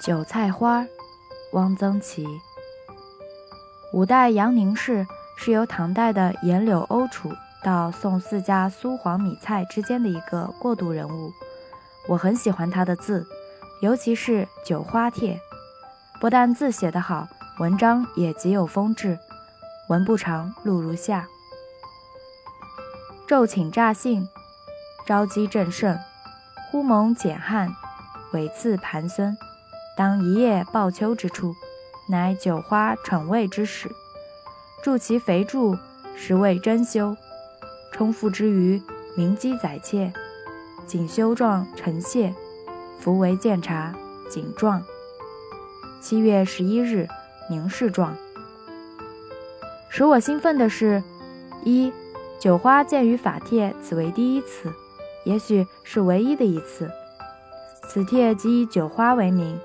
韭菜花，汪曾祺。五代杨凝式是由唐代的颜柳欧楚到宋四家苏黄米蔡之间的一个过渡人物。我很喜欢他的字，尤其是《九花帖》，不但字写得好，文章也极有风致。文不长，录如下：昼寝乍兴，朝饥正盛，忽蒙简汉，尾次盘孙。当一叶报秋之处，乃酒花逞味之始。助其肥助，实为珍馐。充腹之余，鸣鸡宰妾，锦绣状呈蟹，服为鉴察锦状。七月十一日，凝视状。使我兴奋的是，一酒花见于法帖，此为第一次，也许是唯一的一次。此帖即以酒花为名。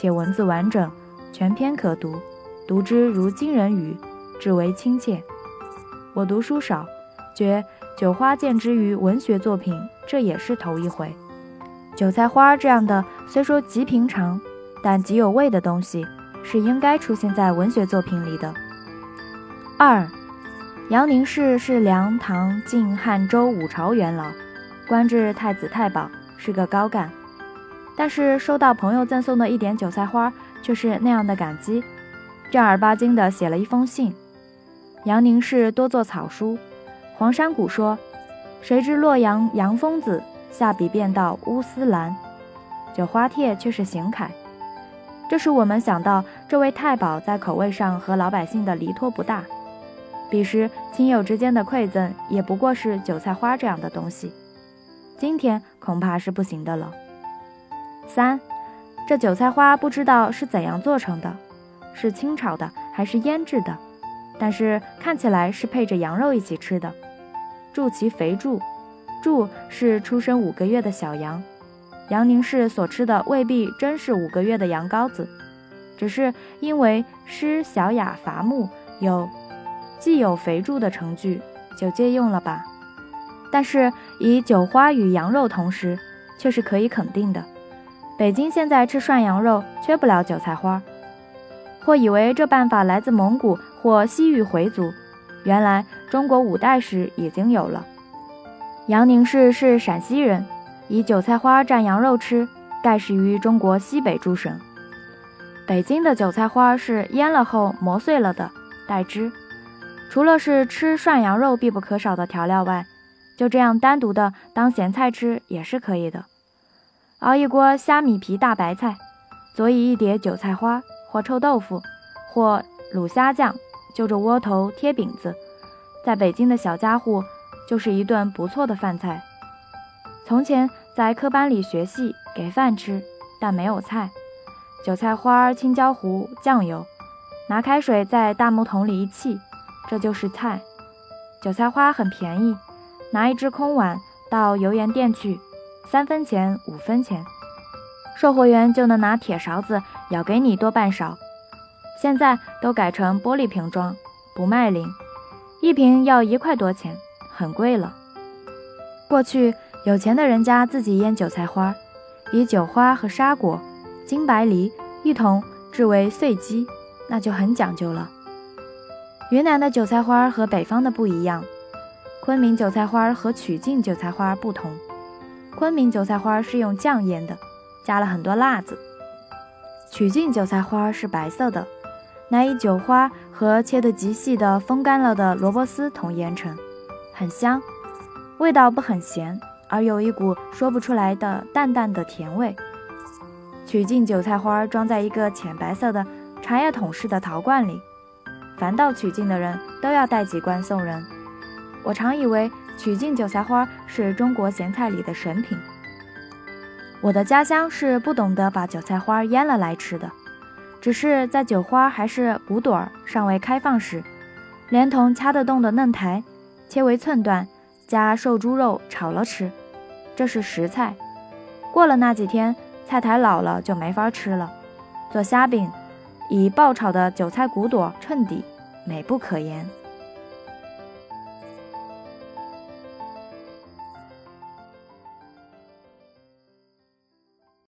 且文字完整，全篇可读，读之如惊人语，至为亲切。我读书少，觉酒花见之于文学作品，这也是头一回。韭菜花这样的虽说极平常，但极有味的东西，是应该出现在文学作品里的。二，杨宁氏是梁、唐、晋、汉、周五朝元老，官至太子太保，是个高干。但是收到朋友赠送的一点韭菜花，却是那样的感激，正儿八经的写了一封信。杨宁氏多做草书，黄山谷说：“谁知洛阳杨疯子下笔便到乌丝兰，九花帖却是行楷。”这使我们想到，这位太保在口味上和老百姓的离脱不大。彼时亲友之间的馈赠，也不过是韭菜花这样的东西。今天恐怕是不行的了。三，这韭菜花不知道是怎样做成的，是清炒的还是腌制的？但是看起来是配着羊肉一起吃的。祝其肥柱，祝是出生五个月的小羊。杨宁氏所吃的未必真是五个月的羊羔子，只是因为诗小雅伐木有既有肥柱的成句，就借用了吧。但是以酒花与羊肉同时，却是可以肯定的。北京现在吃涮羊肉缺不了韭菜花，或以为这办法来自蒙古或西域回族，原来中国五代时已经有了。杨宁氏是陕西人，以韭菜花蘸羊肉吃，盖始于中国西北诸省。北京的韭菜花是腌了后磨碎了的，带汁。除了是吃涮羊肉必不可少的调料外，就这样单独的当咸菜吃也是可以的。熬一锅虾米皮大白菜，佐以一碟韭菜花或臭豆腐，或卤虾酱，就着窝头贴饼子，在北京的小家户就是一顿不错的饭菜。从前在科班里学戏，给饭吃，但没有菜，韭菜花、青椒糊、酱油，拿开水在大木桶里一沏，这就是菜。韭菜花很便宜，拿一只空碗到油盐店去。三分钱、五分钱，售货员就能拿铁勺子舀给你多半勺。现在都改成玻璃瓶装，不卖零，一瓶要一块多钱，很贵了。过去有钱的人家自己腌韭菜花，以韭花和沙果、金白梨一同制为碎鸡，那就很讲究了。云南的韭菜花和北方的不一样，昆明韭菜花和曲靖韭菜花不同。昆明韭菜花是用酱腌的，加了很多辣子。曲靖韭菜花是白色的，乃以酒花和切得极细的风干了的萝卜丝同腌成，很香，味道不很咸，而有一股说不出来的淡淡的甜味。曲靖韭菜花装在一个浅白色的茶叶桶式的陶罐里，凡到曲靖的人都要带几罐送人。我常以为。曲靖韭菜花是中国咸菜里的神品。我的家乡是不懂得把韭菜花腌了来吃的，只是在韭花还是骨朵儿尚未开放时，连同掐得动的嫩苔，切为寸段，加瘦猪肉炒了吃，这是食菜。过了那几天，菜苔老了就没法吃了。做虾饼，以爆炒的韭菜骨朵衬底，美不可言。